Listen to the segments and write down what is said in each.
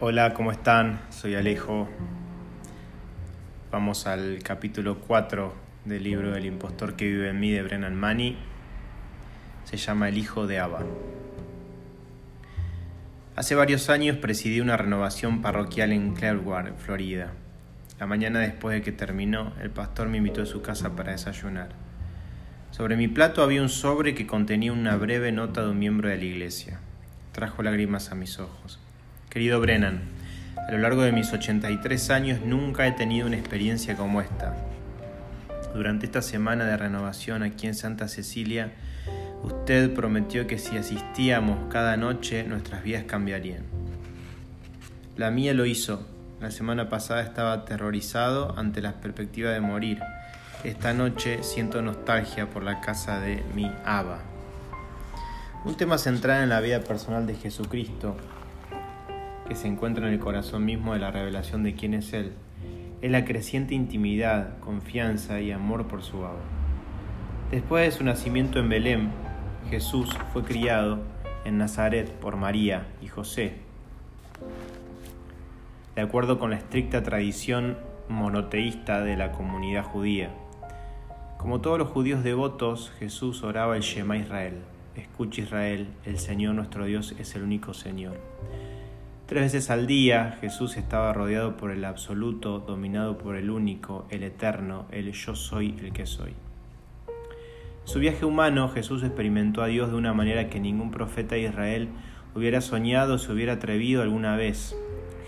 Hola, ¿cómo están? Soy Alejo. Vamos al capítulo 4 del libro El impostor que vive en mí de Brennan Manny. Se llama El hijo de Abba. Hace varios años presidí una renovación parroquial en Clearwater, Florida. La mañana después de que terminó, el pastor me invitó a su casa para desayunar. Sobre mi plato había un sobre que contenía una breve nota de un miembro de la iglesia. Trajo lágrimas a mis ojos. Querido Brennan, a lo largo de mis 83 años nunca he tenido una experiencia como esta. Durante esta semana de renovación aquí en Santa Cecilia, usted prometió que si asistíamos cada noche nuestras vidas cambiarían. La mía lo hizo. La semana pasada estaba aterrorizado ante la perspectiva de morir. Esta noche siento nostalgia por la casa de mi Abba. Un tema central en la vida personal de Jesucristo que se encuentra en el corazón mismo de la revelación de quién es Él, es la creciente intimidad, confianza y amor por su Abba. Después de su nacimiento en Belén, Jesús fue criado en Nazaret por María y José. De acuerdo con la estricta tradición monoteísta de la comunidad judía. Como todos los judíos devotos, Jesús oraba el Shema Israel. Escucha Israel, el Señor nuestro Dios es el único Señor. Tres veces al día Jesús estaba rodeado por el absoluto, dominado por el único, el eterno, el yo soy el que soy. En su viaje humano Jesús experimentó a Dios de una manera que ningún profeta de Israel hubiera soñado o se hubiera atrevido alguna vez.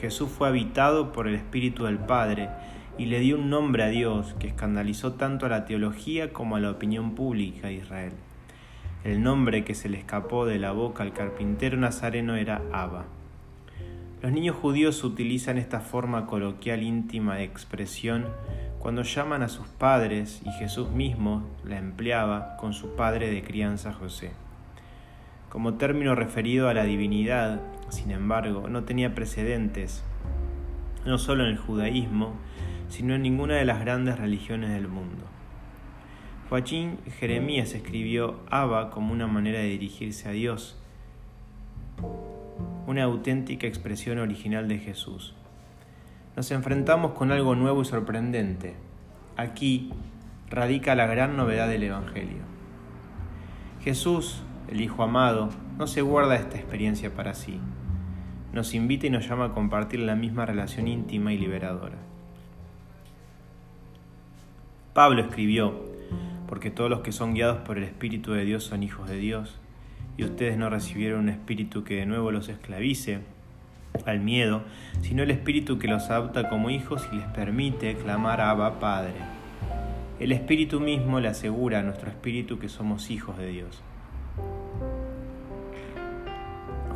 Jesús fue habitado por el Espíritu del Padre y le dio un nombre a Dios que escandalizó tanto a la teología como a la opinión pública de Israel. El nombre que se le escapó de la boca al carpintero nazareno era Abba. Los niños judíos utilizan esta forma coloquial íntima de expresión cuando llaman a sus padres y Jesús mismo la empleaba con su padre de crianza José. Como término referido a la divinidad, sin embargo, no tenía precedentes, no solo en el judaísmo, sino en ninguna de las grandes religiones del mundo. Joaquín Jeremías escribió Abba como una manera de dirigirse a Dios, una auténtica expresión original de Jesús. Nos enfrentamos con algo nuevo y sorprendente. Aquí radica la gran novedad del Evangelio. Jesús, el Hijo amado, no se guarda esta experiencia para sí. Nos invita y nos llama a compartir la misma relación íntima y liberadora. Pablo escribió, porque todos los que son guiados por el Espíritu de Dios son hijos de Dios, y ustedes no recibieron un espíritu que de nuevo los esclavice al miedo, sino el espíritu que los adopta como hijos y les permite clamar a Abba Padre. El espíritu mismo le asegura a nuestro espíritu que somos hijos de Dios.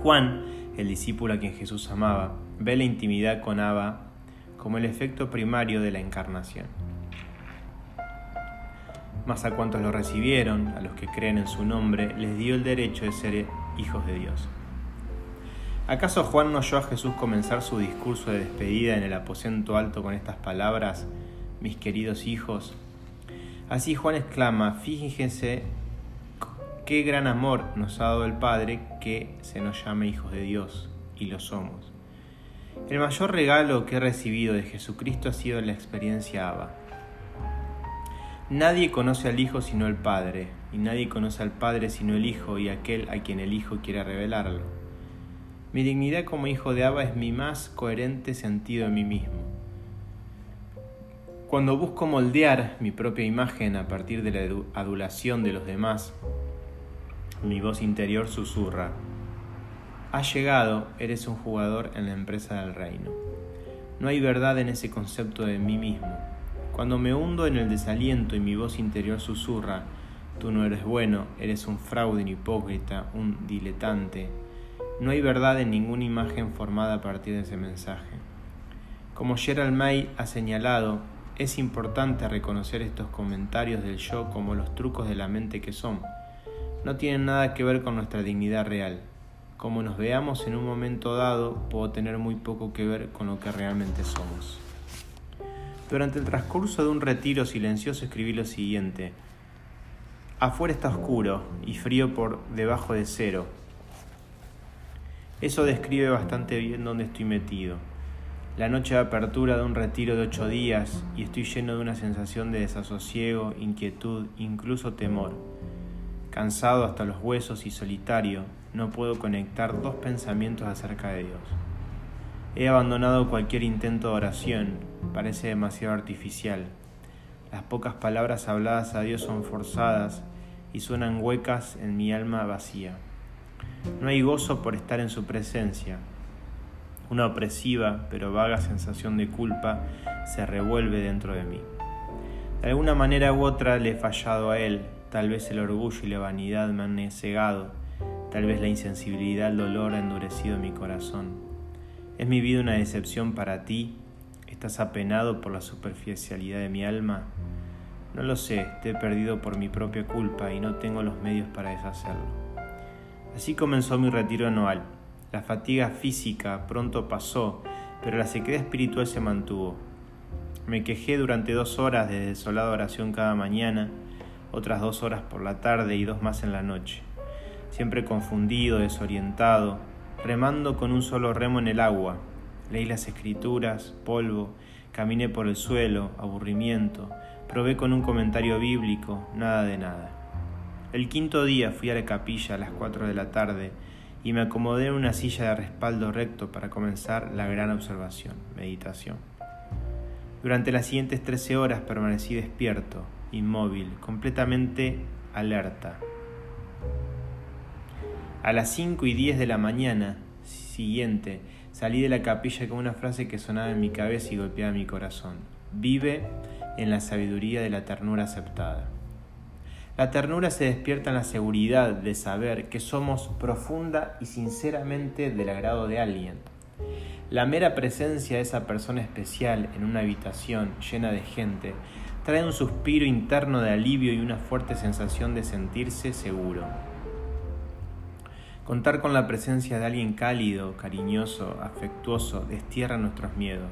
Juan, el discípulo a quien Jesús amaba, ve la intimidad con Abba como el efecto primario de la encarnación mas a cuantos lo recibieron, a los que creen en su nombre, les dio el derecho de ser hijos de Dios. ¿Acaso Juan no oyó a Jesús comenzar su discurso de despedida en el aposento alto con estas palabras, mis queridos hijos? Así Juan exclama, fíjense qué gran amor nos ha dado el Padre que se nos llame hijos de Dios, y lo somos. El mayor regalo que he recibido de Jesucristo ha sido la experiencia Abba Nadie conoce al Hijo sino el Padre, y nadie conoce al Padre sino el Hijo y aquel a quien el Hijo quiere revelarlo. Mi dignidad como hijo de Abba es mi más coherente sentido en mí mismo. Cuando busco moldear mi propia imagen a partir de la adulación de los demás, mi voz interior susurra, Has llegado, eres un jugador en la empresa del reino. No hay verdad en ese concepto de mí mismo cuando me hundo en el desaliento y mi voz interior susurra, tú no eres bueno, eres un fraude, un hipócrita, un diletante, no hay verdad en ninguna imagen formada a partir de ese mensaje. Como Gerald May ha señalado, es importante reconocer estos comentarios del yo como los trucos de la mente que son. No tienen nada que ver con nuestra dignidad real. Como nos veamos en un momento dado, puedo tener muy poco que ver con lo que realmente somos. Durante el transcurso de un retiro silencioso escribí lo siguiente. Afuera está oscuro y frío por debajo de cero. Eso describe bastante bien dónde estoy metido. La noche de apertura de un retiro de ocho días y estoy lleno de una sensación de desasosiego, inquietud, incluso temor. Cansado hasta los huesos y solitario, no puedo conectar dos pensamientos acerca de Dios. He abandonado cualquier intento de oración, parece demasiado artificial. Las pocas palabras habladas a Dios son forzadas y suenan huecas en mi alma vacía. No hay gozo por estar en su presencia. Una opresiva pero vaga sensación de culpa se revuelve dentro de mí. De alguna manera u otra le he fallado a él, tal vez el orgullo y la vanidad me han cegado, tal vez la insensibilidad al dolor ha endurecido mi corazón. ¿Es mi vida una decepción para ti? ¿Estás apenado por la superficialidad de mi alma? No lo sé, te he perdido por mi propia culpa y no tengo los medios para deshacerlo. Así comenzó mi retiro anual. La fatiga física pronto pasó, pero la sequedad espiritual se mantuvo. Me quejé durante dos horas de desolada oración cada mañana, otras dos horas por la tarde y dos más en la noche. Siempre confundido, desorientado, remando con un solo remo en el agua. Leí las escrituras, polvo, caminé por el suelo, aburrimiento, probé con un comentario bíblico, nada de nada. El quinto día fui a la capilla a las cuatro de la tarde y me acomodé en una silla de respaldo recto para comenzar la gran observación, meditación. Durante las siguientes trece horas permanecí despierto, inmóvil, completamente alerta, a las 5 y 10 de la mañana siguiente salí de la capilla con una frase que sonaba en mi cabeza y golpeaba mi corazón. Vive en la sabiduría de la ternura aceptada. La ternura se despierta en la seguridad de saber que somos profunda y sinceramente del agrado de alguien. La mera presencia de esa persona especial en una habitación llena de gente trae un suspiro interno de alivio y una fuerte sensación de sentirse seguro. Contar con la presencia de alguien cálido, cariñoso, afectuoso, destierra nuestros miedos.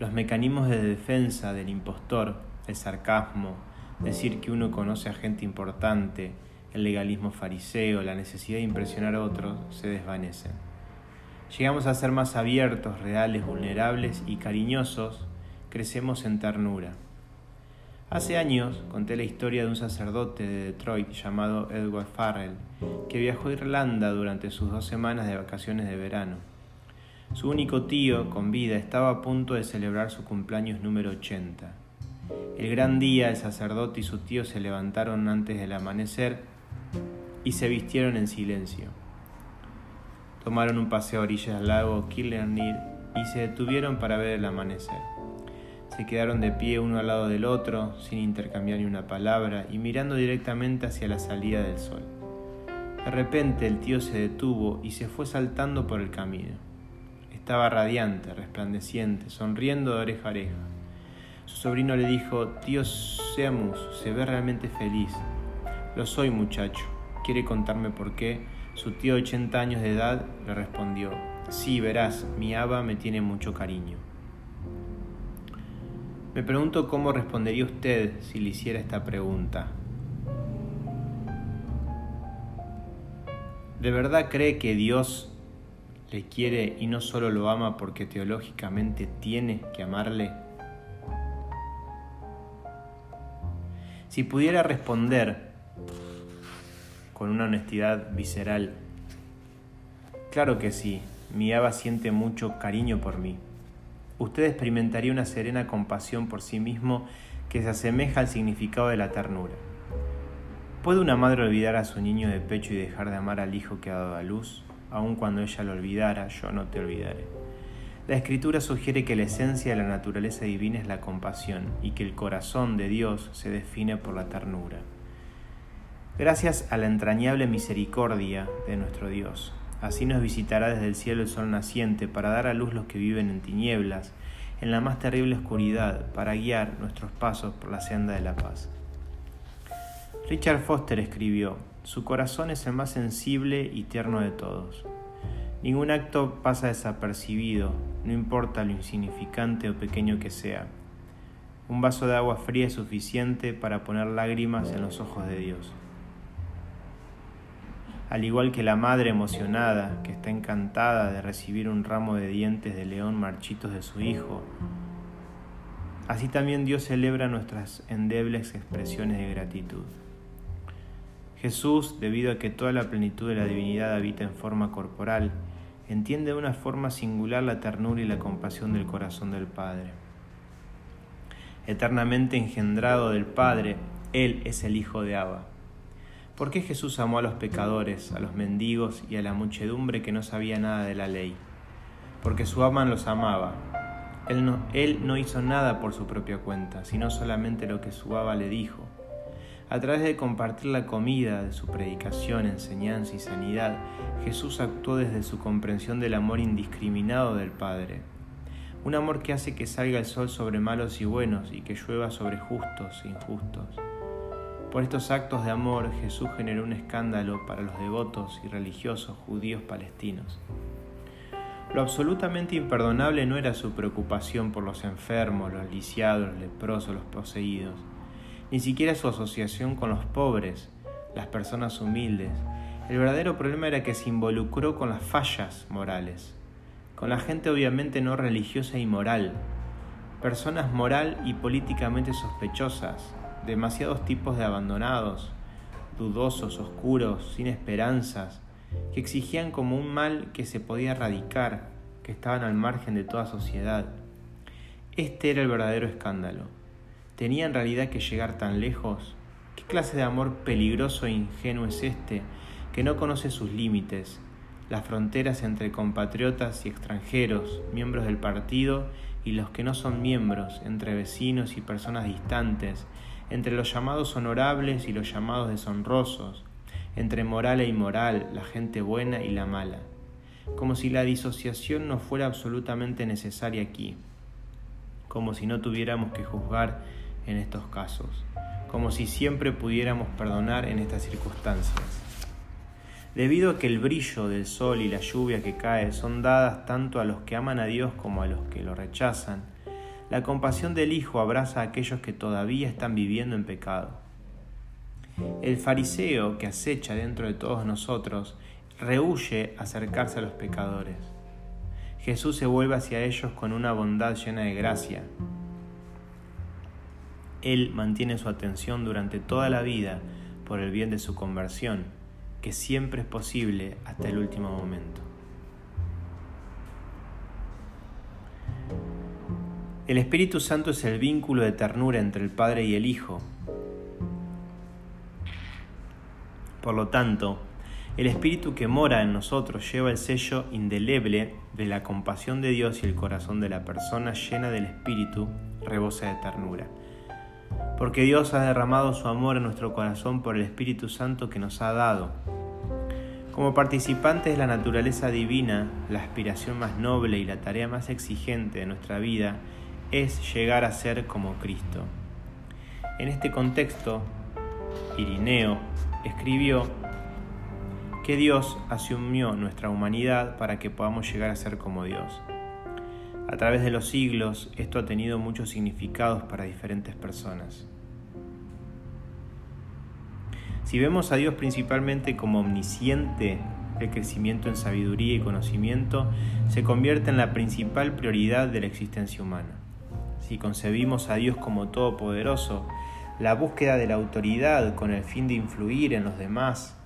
Los mecanismos de defensa del impostor, el sarcasmo, decir que uno conoce a gente importante, el legalismo fariseo, la necesidad de impresionar a otros, se desvanecen. Llegamos a ser más abiertos, reales, vulnerables y cariñosos, crecemos en ternura. Hace años conté la historia de un sacerdote de Detroit llamado Edward Farrell, que viajó a Irlanda durante sus dos semanas de vacaciones de verano. Su único tío, con vida, estaba a punto de celebrar su cumpleaños número 80. El gran día, el sacerdote y su tío se levantaron antes del amanecer y se vistieron en silencio. Tomaron un paseo a orillas del lago Killarney y se detuvieron para ver el amanecer. Se quedaron de pie uno al lado del otro, sin intercambiar ni una palabra y mirando directamente hacia la salida del sol. De repente el tío se detuvo y se fue saltando por el camino. Estaba radiante, resplandeciente, sonriendo de oreja a oreja. Su sobrino le dijo, Tío Seamus, se ve realmente feliz. Lo soy, muchacho. ¿Quiere contarme por qué? Su tío, 80 años de edad, le respondió, Sí, verás, mi aba me tiene mucho cariño. Me pregunto cómo respondería usted si le hiciera esta pregunta. ¿De verdad cree que Dios le quiere y no solo lo ama porque teológicamente tiene que amarle? Si pudiera responder con una honestidad visceral, claro que sí, mi Ava siente mucho cariño por mí usted experimentaría una serena compasión por sí mismo que se asemeja al significado de la ternura. ¿Puede una madre olvidar a su niño de pecho y dejar de amar al hijo que ha dado a luz? Aun cuando ella lo olvidara, yo no te olvidaré. La escritura sugiere que la esencia de la naturaleza divina es la compasión y que el corazón de Dios se define por la ternura. Gracias a la entrañable misericordia de nuestro Dios, Así nos visitará desde el cielo el sol naciente para dar a luz los que viven en tinieblas, en la más terrible oscuridad, para guiar nuestros pasos por la senda de la paz. Richard Foster escribió, Su corazón es el más sensible y tierno de todos. Ningún acto pasa desapercibido, no importa lo insignificante o pequeño que sea. Un vaso de agua fría es suficiente para poner lágrimas en los ojos de Dios. Al igual que la madre emocionada que está encantada de recibir un ramo de dientes de león marchitos de su hijo, así también Dios celebra nuestras endebles expresiones de gratitud. Jesús, debido a que toda la plenitud de la divinidad habita en forma corporal, entiende de una forma singular la ternura y la compasión del corazón del Padre. Eternamente engendrado del Padre, Él es el Hijo de Abba. ¿Por qué Jesús amó a los pecadores, a los mendigos y a la muchedumbre que no sabía nada de la ley? Porque su ama los amaba. Él no, hizo nada por su propia cuenta, sino solamente lo que su aba le dijo a través de compartir la comida, de su predicación, enseñanza y sanidad, Jesús actuó desde su comprensión del amor indiscriminado del Padre. Un amor que hace que salga el sol sobre malos y buenos y que llueva sobre justos e injustos. Por estos actos de amor Jesús generó un escándalo para los devotos y religiosos judíos palestinos. Lo absolutamente imperdonable no era su preocupación por los enfermos, los lisiados, los leprosos, los poseídos ni siquiera su asociación con los pobres, las personas humildes. El verdadero problema era que se involucró con las fallas morales, con la gente obviamente no religiosa y moral, personas moral y políticamente sospechosas, demasiados tipos de abandonados, dudosos, oscuros, sin esperanzas, que exigían como un mal que se podía erradicar, que estaban al margen de toda sociedad. Este era el verdadero escándalo. ¿Tenía en realidad que llegar tan lejos? ¿Qué clase de amor peligroso e ingenuo es este, que no conoce sus límites, las fronteras entre compatriotas y extranjeros, miembros del partido y los que no son miembros, entre vecinos y personas distantes, entre los llamados honorables y los llamados deshonrosos, entre moral e inmoral, la gente buena y la mala, como si la disociación no fuera absolutamente necesaria aquí, como si no tuviéramos que juzgar en estos casos, como si siempre pudiéramos perdonar en estas circunstancias. Debido a que el brillo del sol y la lluvia que cae son dadas tanto a los que aman a Dios como a los que lo rechazan, la compasión del Hijo abraza a aquellos que todavía están viviendo en pecado. El fariseo que acecha dentro de todos nosotros rehuye acercarse a los pecadores. Jesús se vuelve hacia ellos con una bondad llena de gracia, él mantiene su atención durante toda la vida por el bien de su conversión, que siempre es posible hasta el último momento. El Espíritu Santo es el vínculo de ternura entre el Padre y el Hijo. Por lo tanto, el Espíritu que mora en nosotros lleva el sello indeleble de la compasión de Dios y el corazón de la persona llena del Espíritu rebosa de ternura porque Dios ha derramado su amor en nuestro corazón por el Espíritu Santo que nos ha dado. Como participantes de la naturaleza divina, la aspiración más noble y la tarea más exigente de nuestra vida es llegar a ser como Cristo. En este contexto, Irineo escribió que Dios asumió nuestra humanidad para que podamos llegar a ser como Dios. A través de los siglos, esto ha tenido muchos significados para diferentes personas. Si vemos a Dios principalmente como omnisciente, el crecimiento en sabiduría y conocimiento se convierte en la principal prioridad de la existencia humana. Si concebimos a Dios como todopoderoso, la búsqueda de la autoridad con el fin de influir en los demás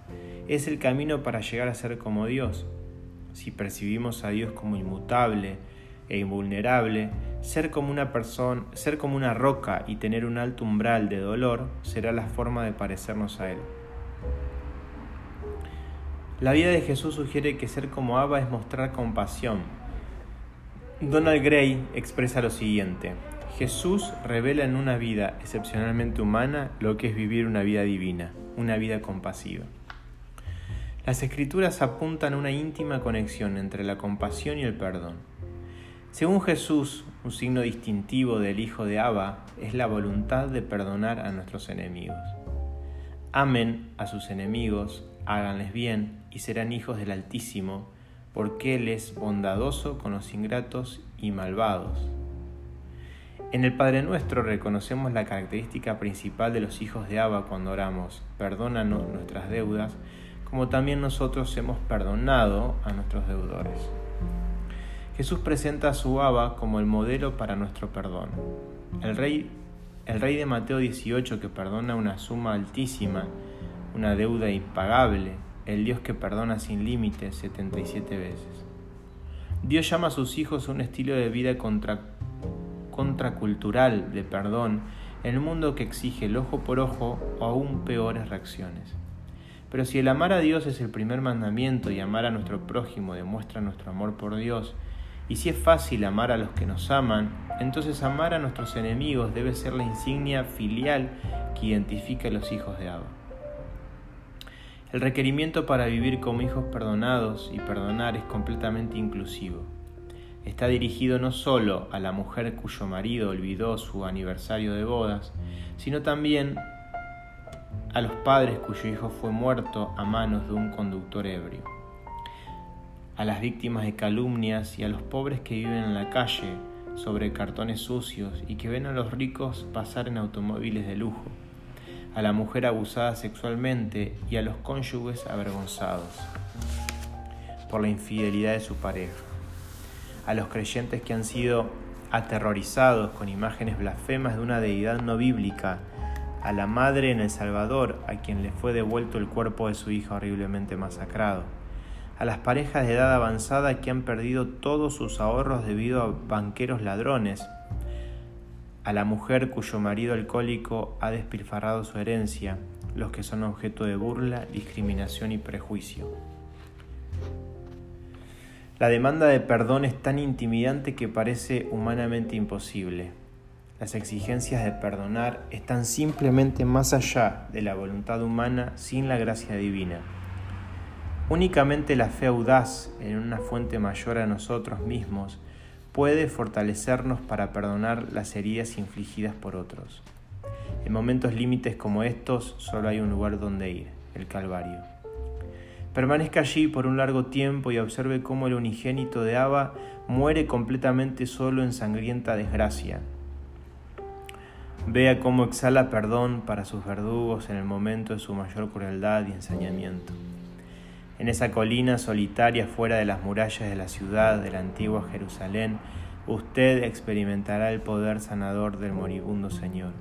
es el camino para llegar a ser como Dios. Si percibimos a Dios como inmutable, e invulnerable, ser como una persona, ser como una roca y tener un alto umbral de dolor será la forma de parecernos a él. La vida de Jesús sugiere que ser como Abba es mostrar compasión. Donald Gray expresa lo siguiente: Jesús revela en una vida excepcionalmente humana lo que es vivir una vida divina, una vida compasiva. Las escrituras apuntan a una íntima conexión entre la compasión y el perdón. Según Jesús, un signo distintivo del Hijo de Abba es la voluntad de perdonar a nuestros enemigos. Amen a sus enemigos, háganles bien y serán hijos del Altísimo, porque Él es bondadoso con los ingratos y malvados. En el Padre Nuestro reconocemos la característica principal de los hijos de Abba cuando oramos, perdónanos nuestras deudas, como también nosotros hemos perdonado a nuestros deudores. Jesús presenta a su Abba como el modelo para nuestro perdón. El rey, el rey de Mateo 18 que perdona una suma altísima, una deuda impagable, el Dios que perdona sin límites 77 veces. Dios llama a sus hijos a un estilo de vida contra, contracultural de perdón en un mundo que exige el ojo por ojo o aún peores reacciones. Pero si el amar a Dios es el primer mandamiento y amar a nuestro prójimo demuestra nuestro amor por Dios, y si es fácil amar a los que nos aman, entonces amar a nuestros enemigos debe ser la insignia filial que identifica a los hijos de Abba. El requerimiento para vivir como hijos perdonados y perdonar es completamente inclusivo. Está dirigido no solo a la mujer cuyo marido olvidó su aniversario de bodas, sino también a los padres cuyo hijo fue muerto a manos de un conductor ebrio, a las víctimas de calumnias y a los pobres que viven en la calle sobre cartones sucios y que ven a los ricos pasar en automóviles de lujo, a la mujer abusada sexualmente y a los cónyuges avergonzados por la infidelidad de su pareja, a los creyentes que han sido aterrorizados con imágenes blasfemas de una deidad no bíblica a la madre en El Salvador, a quien le fue devuelto el cuerpo de su hija horriblemente masacrado, a las parejas de edad avanzada que han perdido todos sus ahorros debido a banqueros ladrones, a la mujer cuyo marido alcohólico ha despilfarrado su herencia, los que son objeto de burla, discriminación y prejuicio. La demanda de perdón es tan intimidante que parece humanamente imposible. Las exigencias de perdonar están simplemente más allá de la voluntad humana sin la gracia divina. Únicamente la fe audaz en una fuente mayor a nosotros mismos puede fortalecernos para perdonar las heridas infligidas por otros. En momentos límites como estos solo hay un lugar donde ir, el Calvario. Permanezca allí por un largo tiempo y observe cómo el unigénito de Abba muere completamente solo en sangrienta desgracia, Vea cómo exhala perdón para sus verdugos en el momento de su mayor crueldad y ensañamiento. En esa colina solitaria fuera de las murallas de la ciudad de la antigua Jerusalén, usted experimentará el poder sanador del moribundo Señor.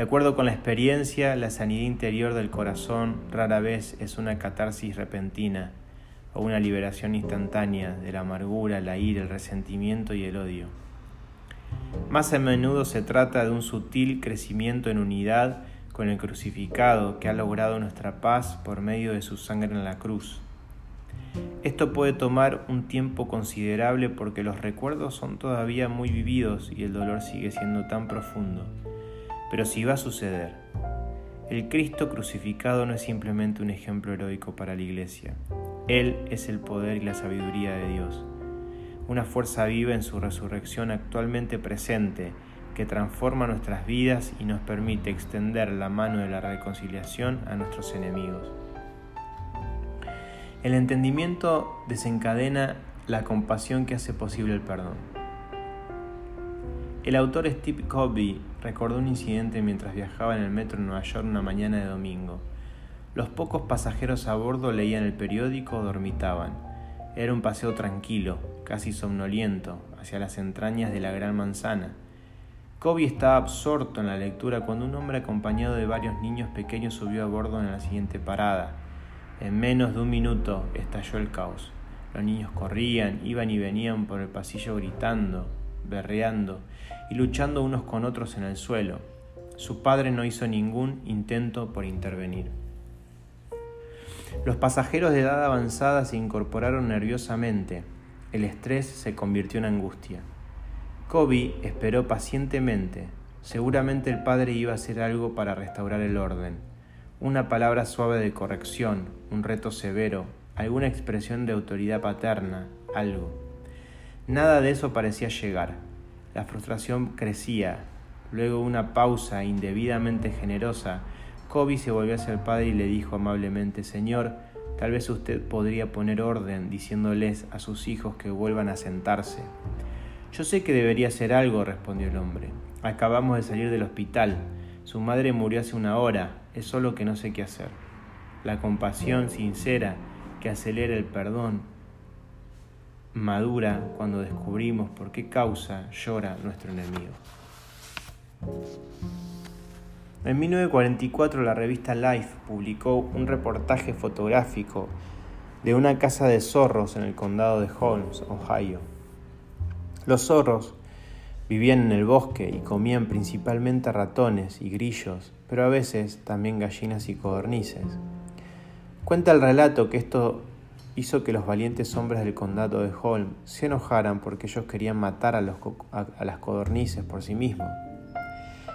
De acuerdo con la experiencia, la sanidad interior del corazón rara vez es una catarsis repentina o una liberación instantánea de la amargura, la ira, el resentimiento y el odio. Más a menudo se trata de un sutil crecimiento en unidad con el crucificado que ha logrado nuestra paz por medio de su sangre en la cruz. Esto puede tomar un tiempo considerable porque los recuerdos son todavía muy vividos y el dolor sigue siendo tan profundo. Pero sí va a suceder. El Cristo crucificado no es simplemente un ejemplo heroico para la Iglesia. Él es el poder y la sabiduría de Dios una fuerza viva en su resurrección actualmente presente, que transforma nuestras vidas y nos permite extender la mano de la reconciliación a nuestros enemigos. El entendimiento desencadena la compasión que hace posible el perdón. El autor Steve Covey recordó un incidente mientras viajaba en el metro en Nueva York una mañana de domingo. Los pocos pasajeros a bordo leían el periódico o dormitaban. Era un paseo tranquilo, casi somnoliento, hacia las entrañas de la Gran Manzana. Kobe estaba absorto en la lectura cuando un hombre acompañado de varios niños pequeños subió a bordo en la siguiente parada. En menos de un minuto estalló el caos. Los niños corrían, iban y venían por el pasillo gritando, berreando y luchando unos con otros en el suelo. Su padre no hizo ningún intento por intervenir. Los pasajeros de edad avanzada se incorporaron nerviosamente. El estrés se convirtió en angustia. Kobe esperó pacientemente. Seguramente el padre iba a hacer algo para restaurar el orden. Una palabra suave de corrección, un reto severo, alguna expresión de autoridad paterna, algo. Nada de eso parecía llegar. La frustración crecía. Luego una pausa indebidamente generosa Kobe se volvió hacia el padre y le dijo amablemente, Señor, tal vez usted podría poner orden diciéndoles a sus hijos que vuelvan a sentarse. Yo sé que debería hacer algo, respondió el hombre. Acabamos de salir del hospital. Su madre murió hace una hora. Es solo que no sé qué hacer. la compasión sincera que acelera el perdón, madura cuando descubrimos por qué causa llora nuestro enemigo. En 1944 la revista Life publicó un reportaje fotográfico de una casa de zorros en el condado de Holmes, Ohio. Los zorros vivían en el bosque y comían principalmente ratones y grillos, pero a veces también gallinas y codornices. Cuenta el relato que esto hizo que los valientes hombres del condado de Holmes se enojaran porque ellos querían matar a, las codornices por sí mismos.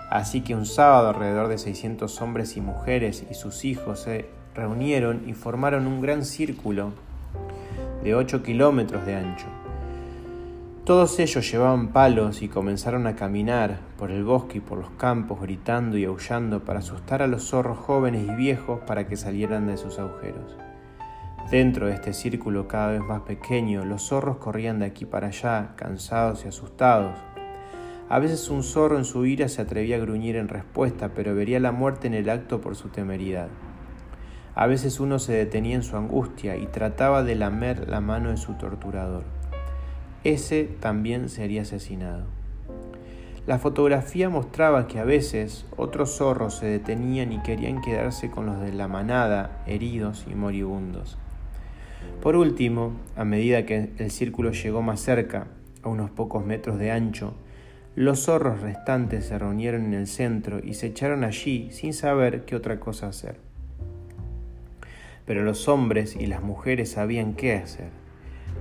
Así que un sábado alrededor de 600 hombres y mujeres y sus hijos se reunieron y formaron un gran círculo de 8 kilómetros de ancho. Todos ellos llevaban palos y comenzaron a caminar por el bosque y por los campos gritando y aullando para asustar a los zorros jóvenes y viejos para que salieran de sus agujeros. Dentro de este círculo cada vez más pequeño, los zorros corrían de aquí para allá, cansados y asustados. A veces un zorro en su ira se atrevía a gruñir en respuesta, pero vería la muerte en el acto por su temeridad. A veces uno se detenía en su angustia y trataba de lamer la mano de su torturador. Ese también sería asesinado. La fotografía mostraba que a veces otros zorros se detenían y querían quedarse con los de la manada, heridos y moribundos. Por último, a medida que el círculo llegó más cerca, a unos pocos metros de ancho, los zorros restantes se reunieron en el centro y se echaron allí sin saber qué otra cosa hacer. Pero los hombres y las mujeres sabían qué hacer.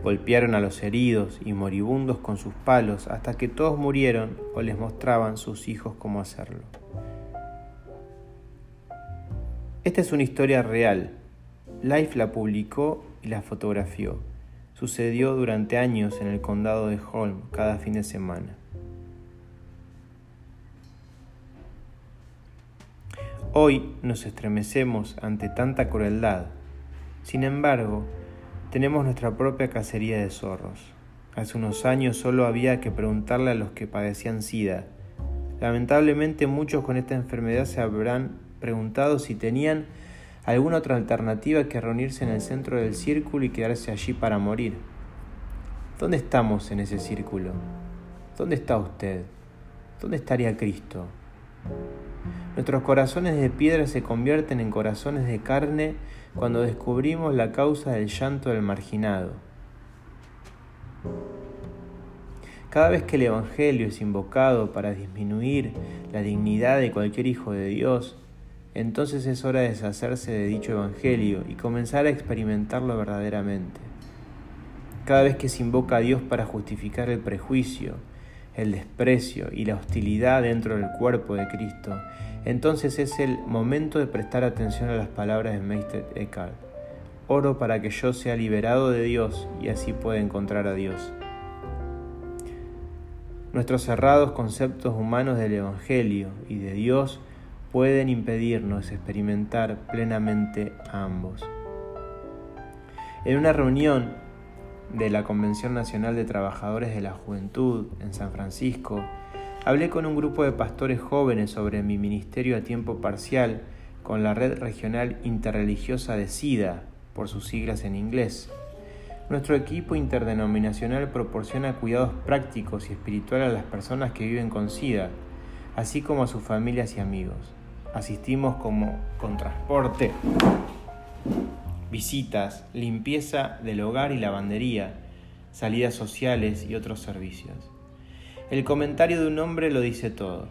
Golpearon a los heridos y moribundos con sus palos hasta que todos murieron o les mostraban sus hijos cómo hacerlo. Esta es una historia real. Life la publicó y la fotografió. Sucedió durante años en el condado de Holm cada fin de semana. Hoy nos estremecemos ante tanta crueldad. Sin embargo, tenemos nuestra propia cacería de zorros. Hace unos años solo había que preguntarle a los que padecían SIDA. Lamentablemente muchos con esta enfermedad se habrán preguntado si tenían alguna otra alternativa que reunirse en el centro del círculo y quedarse allí para morir. ¿Dónde estamos en ese círculo? ¿Dónde está usted? ¿Dónde estaría Cristo? Nuestros corazones de piedra se convierten en corazones de carne cuando descubrimos la causa del llanto del marginado. Cada vez que el Evangelio es invocado para disminuir la dignidad de cualquier hijo de Dios, entonces es hora de deshacerse de dicho Evangelio y comenzar a experimentarlo verdaderamente. Cada vez que se invoca a Dios para justificar el prejuicio, el desprecio y la hostilidad dentro del cuerpo de Cristo, entonces es el momento de prestar atención a las palabras de Meister Eckhart. Oro para que yo sea liberado de Dios y así pueda encontrar a Dios. Nuestros cerrados conceptos humanos del Evangelio y de Dios pueden impedirnos experimentar plenamente a ambos. En una reunión de la Convención Nacional de Trabajadores de la Juventud en San Francisco, hablé con un grupo de pastores jóvenes sobre mi ministerio a tiempo parcial con la Red Regional Interreligiosa de SIDA, por sus siglas en inglés. Nuestro equipo interdenominacional proporciona cuidados prácticos y espirituales a las personas que viven con SIDA, así como a sus familias y amigos. Asistimos como con transporte, visitas, limpieza del hogar y lavandería, salidas sociales y otros servicios. El comentario de un hombre lo dice todo.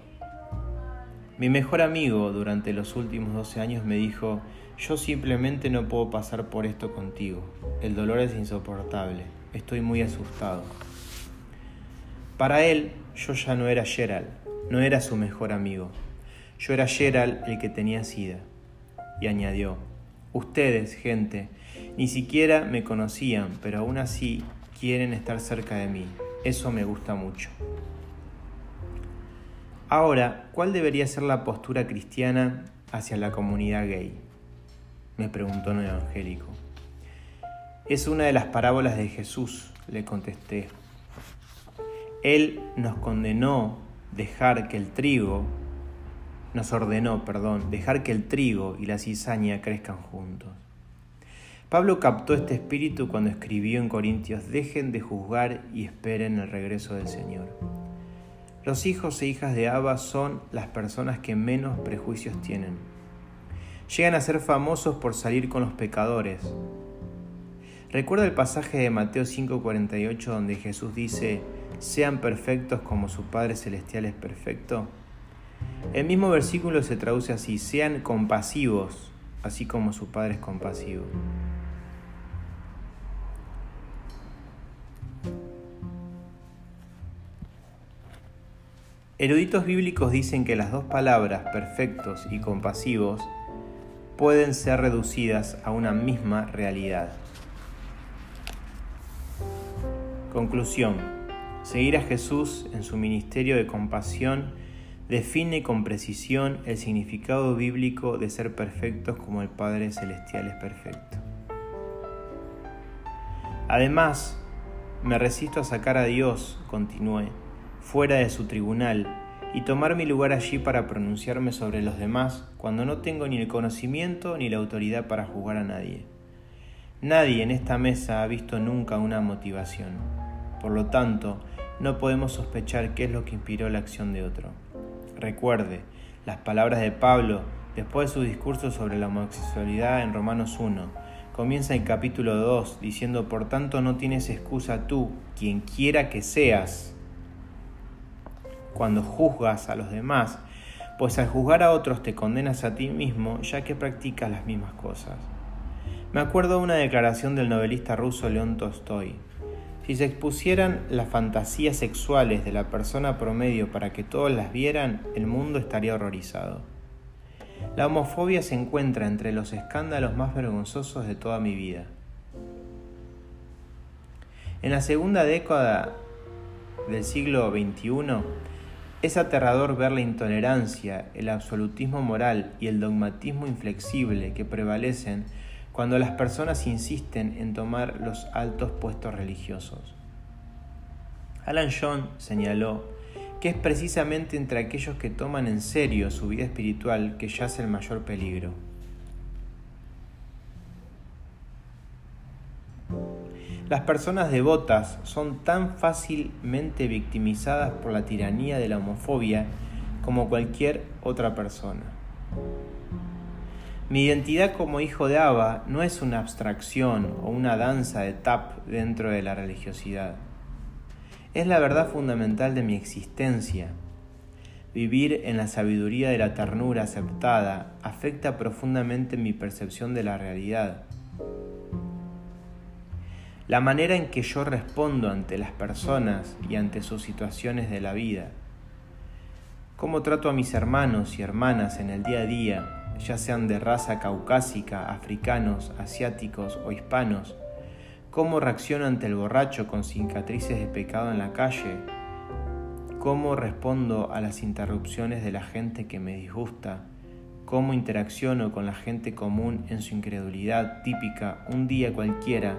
Mi mejor amigo durante los últimos 12 años me dijo, yo simplemente no puedo pasar por esto contigo. El dolor es insoportable. Estoy muy asustado. Para él, yo ya no era Gerald, no era su mejor amigo. Yo era Gerald el que tenía sida. Y añadió, Ustedes, gente, ni siquiera me conocían, pero aún así quieren estar cerca de mí. Eso me gusta mucho. Ahora, ¿cuál debería ser la postura cristiana hacia la comunidad gay? Me preguntó un evangélico. Es una de las parábolas de Jesús, le contesté. Él nos condenó dejar que el trigo nos ordenó, perdón, dejar que el trigo y la cizaña crezcan juntos. Pablo captó este espíritu cuando escribió en Corintios, dejen de juzgar y esperen el regreso del Señor. Los hijos e hijas de Abba son las personas que menos prejuicios tienen. Llegan a ser famosos por salir con los pecadores. ¿Recuerda el pasaje de Mateo 5:48 donde Jesús dice, sean perfectos como su Padre Celestial es perfecto? El mismo versículo se traduce así, sean compasivos, así como su Padre es compasivo. Eruditos bíblicos dicen que las dos palabras, perfectos y compasivos, pueden ser reducidas a una misma realidad. Conclusión. Seguir a Jesús en su ministerio de compasión define con precisión el significado bíblico de ser perfectos como el Padre Celestial es perfecto. Además, me resisto a sacar a Dios, continué, fuera de su tribunal y tomar mi lugar allí para pronunciarme sobre los demás cuando no tengo ni el conocimiento ni la autoridad para juzgar a nadie. Nadie en esta mesa ha visto nunca una motivación. Por lo tanto, no podemos sospechar qué es lo que inspiró la acción de otro. Recuerde, las palabras de Pablo después de su discurso sobre la homosexualidad en Romanos 1. Comienza el capítulo 2 diciendo, por tanto no tienes excusa tú, quien quiera que seas, cuando juzgas a los demás, pues al juzgar a otros te condenas a ti mismo ya que practicas las mismas cosas. Me acuerdo de una declaración del novelista ruso León Tolstoy. Si se expusieran las fantasías sexuales de la persona promedio para que todos las vieran, el mundo estaría horrorizado. La homofobia se encuentra entre los escándalos más vergonzosos de toda mi vida. En la segunda década del siglo XXI, es aterrador ver la intolerancia, el absolutismo moral y el dogmatismo inflexible que prevalecen cuando las personas insisten en tomar los altos puestos religiosos. Alan John señaló que es precisamente entre aquellos que toman en serio su vida espiritual que yace el mayor peligro. Las personas devotas son tan fácilmente victimizadas por la tiranía de la homofobia como cualquier otra persona. Mi identidad como hijo de Abba no es una abstracción o una danza de tap dentro de la religiosidad. Es la verdad fundamental de mi existencia. Vivir en la sabiduría de la ternura aceptada afecta profundamente mi percepción de la realidad la manera en que yo respondo ante las personas y ante sus situaciones de la vida, cómo trato a mis hermanos y hermanas en el día a día, ya sean de raza caucásica, africanos, asiáticos o hispanos, cómo reacciono ante el borracho con cicatrices de pecado en la calle, cómo respondo a las interrupciones de la gente que me disgusta, cómo interacciono con la gente común en su incredulidad típica un día cualquiera,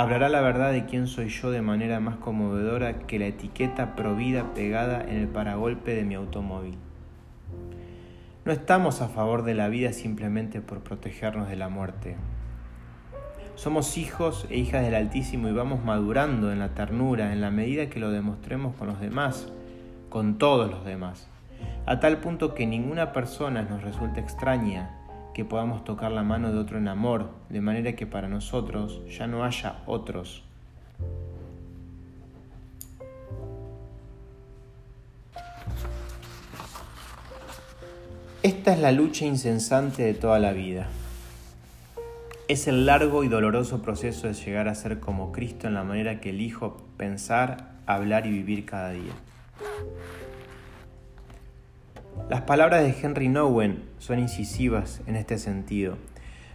hablará la verdad de quién soy yo de manera más conmovedora que la etiqueta provida pegada en el paragolpe de mi automóvil. No estamos a favor de la vida simplemente por protegernos de la muerte. Somos hijos e hijas del Altísimo y vamos madurando en la ternura en la medida que lo demostremos con los demás, con todos los demás, a tal punto que ninguna persona nos resulte extraña que podamos tocar la mano de otro en amor, de manera que para nosotros ya no haya otros. Esta es la lucha incesante de toda la vida. Es el largo y doloroso proceso de llegar a ser como Cristo en la manera que elijo pensar, hablar y vivir cada día. Las palabras de Henry Nowen son incisivas en este sentido.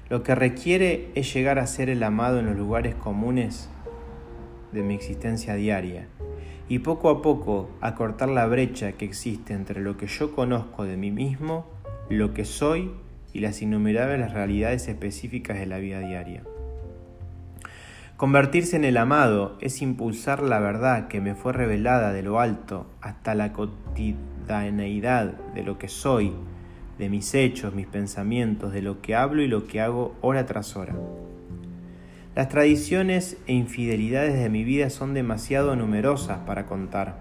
Lo que requiere es llegar a ser el amado en los lugares comunes de mi existencia diaria y poco a poco acortar la brecha que existe entre lo que yo conozco de mí mismo, lo que soy y las innumerables realidades específicas de la vida diaria. Convertirse en el amado es impulsar la verdad que me fue revelada de lo alto hasta la cotidianeidad de lo que soy, de mis hechos, mis pensamientos, de lo que hablo y lo que hago hora tras hora. Las tradiciones e infidelidades de mi vida son demasiado numerosas para contar.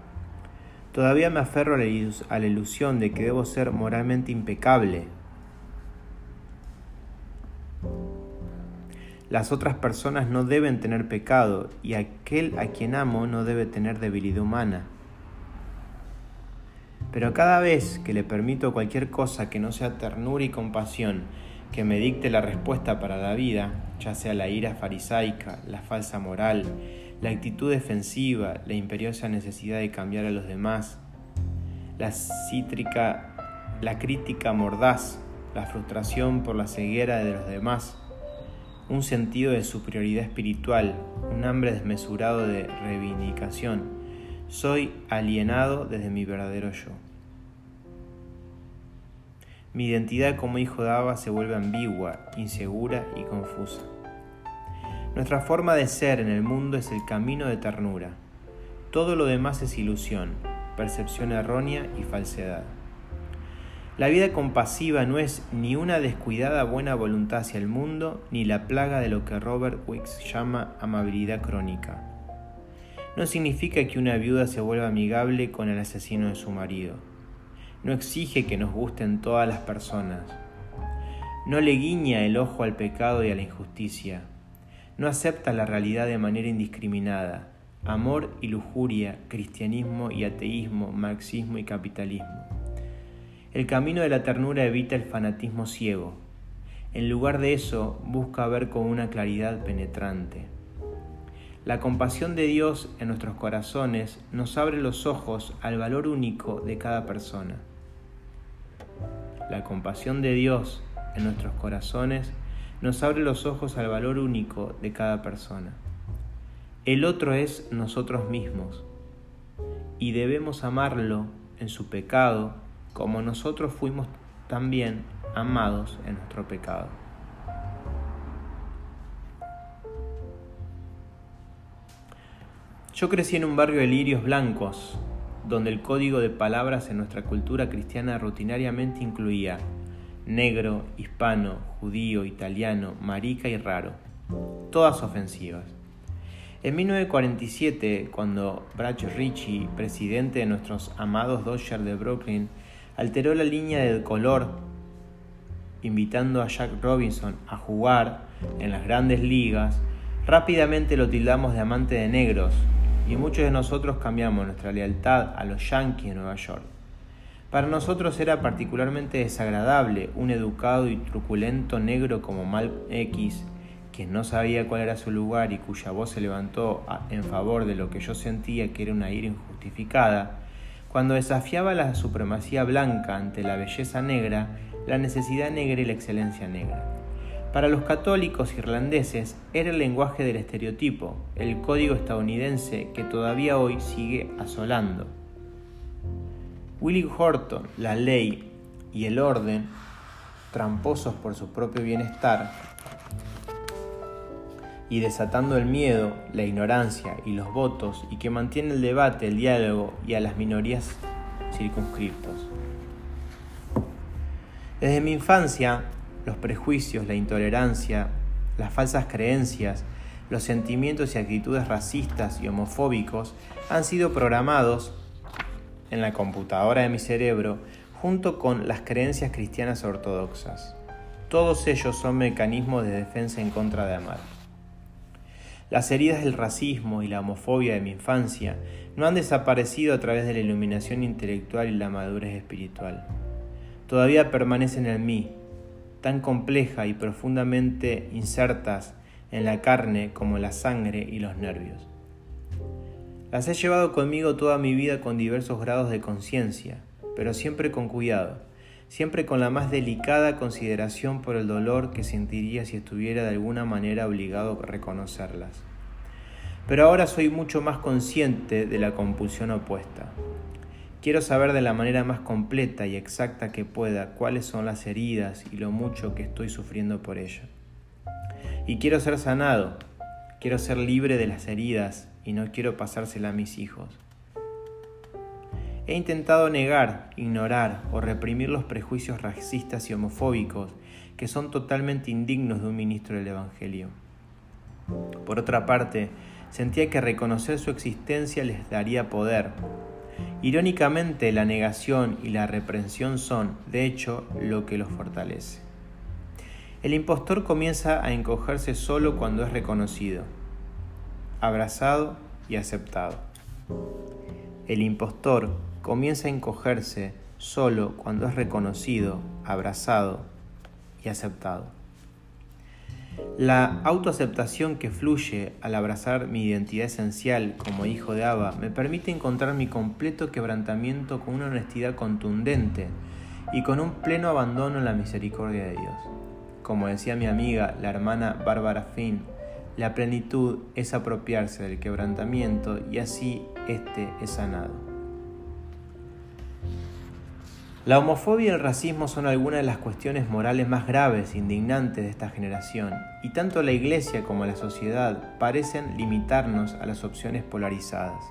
Todavía me aferro a la ilusión de que debo ser moralmente impecable, Las otras personas no deben tener pecado y aquel a quien amo no debe tener debilidad humana. Pero cada vez que le permito cualquier cosa que no sea ternura y compasión, que me dicte la respuesta para la vida, ya sea la ira farisaica, la falsa moral, la actitud defensiva, la imperiosa necesidad de cambiar a los demás, la cítrica, la crítica mordaz, la frustración por la ceguera de los demás, un sentido de superioridad espiritual, un hambre desmesurado de reivindicación. Soy alienado desde mi verdadero yo. Mi identidad como hijo de Abba se vuelve ambigua, insegura y confusa. Nuestra forma de ser en el mundo es el camino de ternura. Todo lo demás es ilusión, percepción errónea y falsedad. La vida compasiva no es ni una descuidada buena voluntad hacia el mundo, ni la plaga de lo que Robert Wicks llama amabilidad crónica. No significa que una viuda se vuelva amigable con el asesino de su marido. No exige que nos gusten todas las personas. No le guiña el ojo al pecado y a la injusticia. No acepta la realidad de manera indiscriminada. Amor y lujuria, cristianismo y ateísmo, marxismo y capitalismo. El camino de la ternura evita el fanatismo ciego. En lugar de eso, busca ver con una claridad penetrante. La compasión de Dios en nuestros corazones nos abre los ojos al valor único de cada persona. La compasión de Dios en nuestros corazones nos abre los ojos al valor único de cada persona. El otro es nosotros mismos y debemos amarlo en su pecado como nosotros fuimos también amados en nuestro pecado. Yo crecí en un barrio de lirios blancos, donde el código de palabras en nuestra cultura cristiana rutinariamente incluía negro, hispano, judío, italiano, marica y raro, todas ofensivas. En 1947, cuando Brach Ritchie, presidente de nuestros amados Dodgers de Brooklyn, alteró la línea del color, invitando a Jack Robinson a jugar en las grandes ligas, rápidamente lo tildamos de amante de negros y muchos de nosotros cambiamos nuestra lealtad a los Yankees de Nueva York. Para nosotros era particularmente desagradable un educado y truculento negro como Mal X, quien no sabía cuál era su lugar y cuya voz se levantó en favor de lo que yo sentía que era una ira injustificada, cuando desafiaba la supremacía blanca ante la belleza negra, la necesidad negra y la excelencia negra. Para los católicos irlandeses era el lenguaje del estereotipo, el código estadounidense que todavía hoy sigue asolando. Willie Horton, la ley y el orden, tramposos por su propio bienestar, y desatando el miedo, la ignorancia y los votos y que mantiene el debate, el diálogo y a las minorías circunscriptos. Desde mi infancia, los prejuicios, la intolerancia, las falsas creencias, los sentimientos y actitudes racistas y homofóbicos han sido programados en la computadora de mi cerebro junto con las creencias cristianas ortodoxas. Todos ellos son mecanismos de defensa en contra de amar. Las heridas del racismo y la homofobia de mi infancia no han desaparecido a través de la iluminación intelectual y la madurez espiritual. Todavía permanecen en mí, tan compleja y profundamente insertas en la carne como la sangre y los nervios. Las he llevado conmigo toda mi vida con diversos grados de conciencia, pero siempre con cuidado, siempre con la más delicada consideración por el dolor que sentiría si estuviera de alguna manera obligado a reconocerlas. Pero ahora soy mucho más consciente de la compulsión opuesta. Quiero saber de la manera más completa y exacta que pueda cuáles son las heridas y lo mucho que estoy sufriendo por ellas. Y quiero ser sanado. Quiero ser libre de las heridas y no quiero pasársela a mis hijos. He intentado negar, ignorar o reprimir los prejuicios racistas y homofóbicos que son totalmente indignos de un ministro del Evangelio. Por otra parte, sentía que reconocer su existencia les daría poder. Irónicamente, la negación y la reprensión son, de hecho, lo que los fortalece. El impostor comienza a encogerse solo cuando es reconocido, abrazado y aceptado. El impostor comienza a encogerse solo cuando es reconocido, abrazado y aceptado. La autoaceptación que fluye al abrazar mi identidad esencial como hijo de Abba me permite encontrar mi completo quebrantamiento con una honestidad contundente y con un pleno abandono en la misericordia de Dios. Como decía mi amiga, la hermana Bárbara Finn, la plenitud es apropiarse del quebrantamiento y así éste es sanado. La homofobia y el racismo son algunas de las cuestiones morales más graves e indignantes de esta generación, y tanto la Iglesia como la sociedad parecen limitarnos a las opciones polarizadas.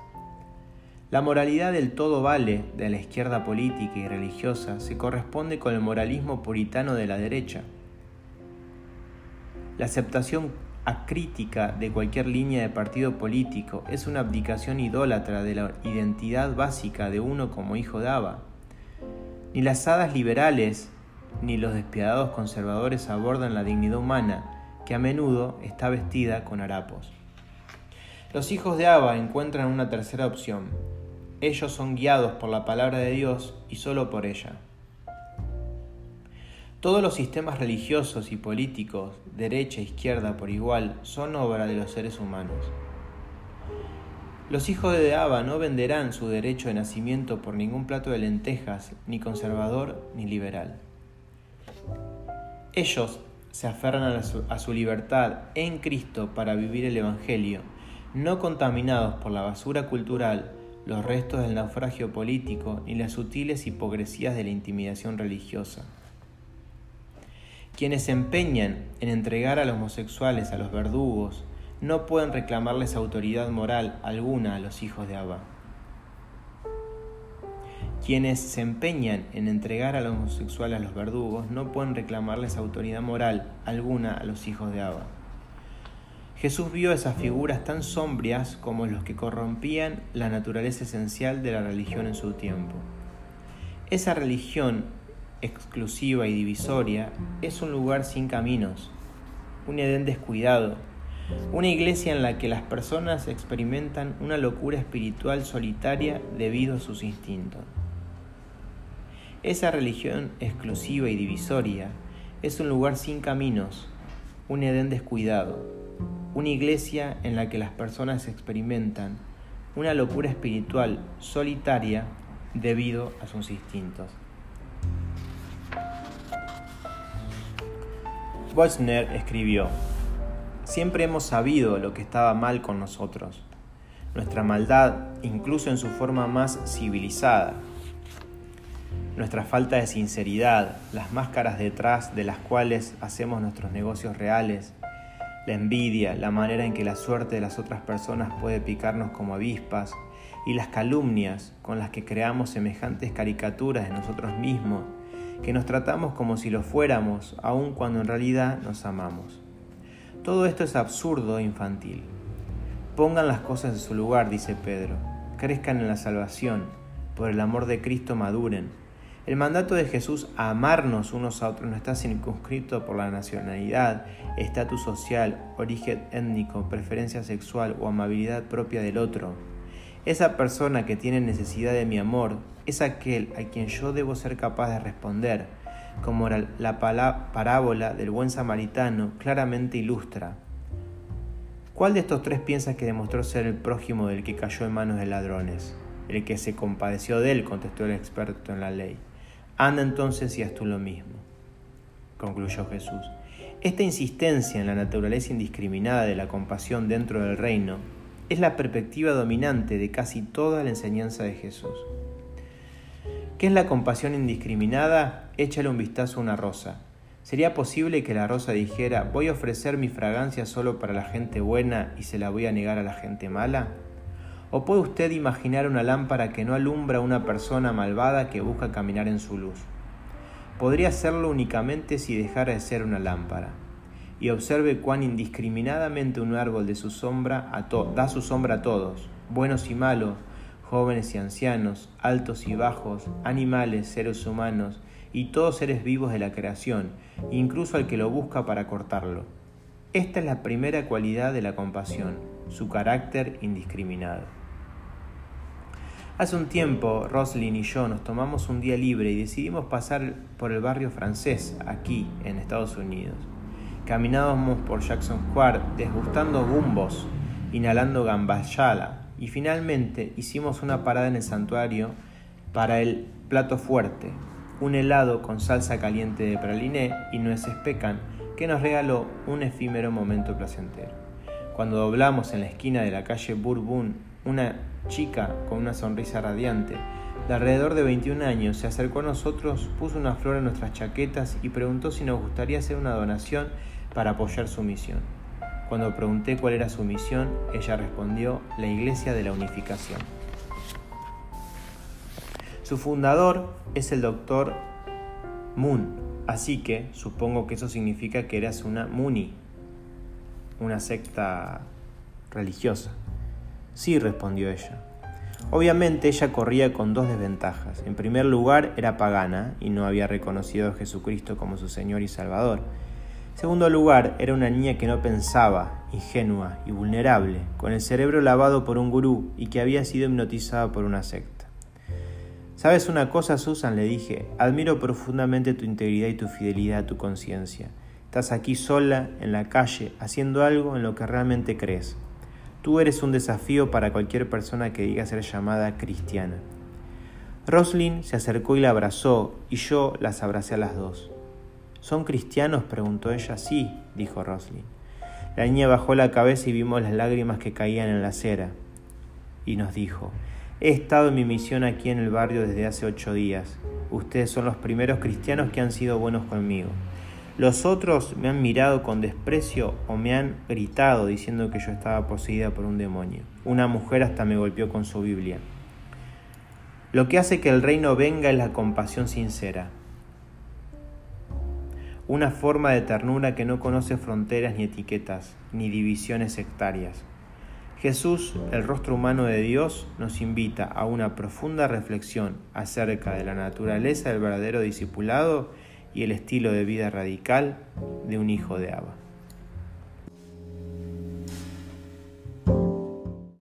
La moralidad del todo vale de la izquierda política y religiosa se corresponde con el moralismo puritano de la derecha. La aceptación acrítica de cualquier línea de partido político es una abdicación idólatra de la identidad básica de uno como hijo de Abba ni las hadas liberales ni los despiadados conservadores abordan la dignidad humana, que a menudo está vestida con harapos. Los hijos de Abba encuentran una tercera opción. Ellos son guiados por la palabra de Dios y solo por ella. Todos los sistemas religiosos y políticos, derecha e izquierda por igual, son obra de los seres humanos. Los hijos de Abba no venderán su derecho de nacimiento por ningún plato de lentejas, ni conservador ni liberal. Ellos se aferran a su, a su, libertad en Cristo para vivir el Evangelio, no contaminados por la basura cultural, los restos del naufragio político ni las sutiles hipocresías de la intimidación religiosa. Quienes se empeñan en entregar a los homosexuales a los verdugos, no pueden reclamarles autoridad moral alguna a los hijos de Abba. Quienes se empeñan en entregar a los homosexuales a los verdugos no pueden reclamarles autoridad moral alguna a los hijos de Abba. Jesús vio esas figuras tan sombrias como los que corrompían la naturaleza esencial de la religión en su tiempo. Esa religión exclusiva y divisoria es un lugar sin caminos, un Edén descuidado, una iglesia en la que las personas experimentan una locura espiritual solitaria debido a sus instintos. Esa religión exclusiva y divisoria es un lugar sin caminos, un Edén descuidado, una iglesia en la que las personas experimentan una locura espiritual solitaria debido a sus instintos. Escribió, Siempre hemos sabido lo que estaba mal con nosotros, nuestra maldad incluso en su forma más civilizada, nuestra falta de sinceridad, las máscaras detrás de las cuales hacemos nuestros negocios reales, la envidia, la manera en que la suerte de las otras personas puede picarnos como avispas. Y las calumnias con las que creamos semejantes caricaturas de nosotros mismos, que nos tratamos como si lo fuéramos, aun cuando en realidad nos amamos. Todo esto es absurdo e infantil. Pongan las cosas en su lugar, dice Pedro. Crezcan en la salvación. Por el amor de Cristo maduren. El mandato de Jesús a amarnos unos a otros no está circunscrito por la nacionalidad, estatus social, origen étnico, preferencia sexual o amabilidad propia del otro. Esa persona que tiene necesidad de mi amor es aquel a quien yo debo ser capaz de responder como la parábola del buen samaritano claramente ilustra. ¿Cuál de estos tres piensas que demostró ser el prójimo del que cayó en manos de ladrones? El que se compadeció de él, contestó el experto en la ley. Anda entonces y haz tú lo mismo, concluyó Jesús. Esta insistencia en la naturaleza indiscriminada de la compasión dentro del reino es la perspectiva dominante de casi toda la enseñanza de Jesús. ¿Qué es la compasión indiscriminada? Échale un vistazo a una rosa. ¿Sería posible que la rosa dijera, voy a ofrecer mi fragancia solo para la gente buena y se la voy a negar a la gente mala? ¿O puede usted imaginar una lámpara que no alumbra a una persona malvada que busca caminar en su luz? Podría hacerlo únicamente si dejara de ser una lámpara. Y observe cuán indiscriminadamente un árbol de su sombra da su sombra a todos, buenos y malos, jóvenes y ancianos, altos y bajos, animales, seres humanos y todos seres vivos de la creación, incluso al que lo busca para cortarlo. Esta es la primera cualidad de la compasión, su carácter indiscriminado. Hace un tiempo, Roslyn y yo nos tomamos un día libre y decidimos pasar por el barrio francés, aquí, en Estados Unidos. Caminábamos por Jackson Square, desgustando gumbos, inhalando gambashala, y finalmente hicimos una parada en el santuario para el plato fuerte, un helado con salsa caliente de praliné y nueces pecan que nos regaló un efímero momento placentero. Cuando doblamos en la esquina de la calle Bourbon, una chica con una sonrisa radiante, de alrededor de 21 años, se acercó a nosotros, puso una flor en nuestras chaquetas y preguntó si nos gustaría hacer una donación para apoyar su misión. Cuando pregunté cuál era su misión, ella respondió, la Iglesia de la Unificación. Su fundador es el doctor Moon, así que supongo que eso significa que eras una Muni, una secta religiosa. Sí, respondió ella. Obviamente ella corría con dos desventajas. En primer lugar, era pagana y no había reconocido a Jesucristo como su Señor y Salvador. En segundo lugar, era una niña que no pensaba, ingenua y vulnerable, con el cerebro lavado por un gurú y que había sido hipnotizada por una secta. ¿Sabes una cosa, Susan? le dije. Admiro profundamente tu integridad y tu fidelidad a tu conciencia. Estás aquí sola, en la calle, haciendo algo en lo que realmente crees. Tú eres un desafío para cualquier persona que diga ser llamada cristiana. Roslyn se acercó y la abrazó, y yo las abracé a las dos. ¿Son cristianos? preguntó ella. Sí, dijo Roslyn. La niña bajó la cabeza y vimos las lágrimas que caían en la acera. Y nos dijo, he estado en mi misión aquí en el barrio desde hace ocho días. Ustedes son los primeros cristianos que han sido buenos conmigo. Los otros me han mirado con desprecio o me han gritado diciendo que yo estaba poseída por un demonio. Una mujer hasta me golpeó con su Biblia. Lo que hace que el reino venga es la compasión sincera. Una forma de ternura que no conoce fronteras ni etiquetas, ni divisiones sectarias. Jesús, el rostro humano de Dios, nos invita a una profunda reflexión acerca de la naturaleza del verdadero discipulado y el estilo de vida radical de un hijo de Abba.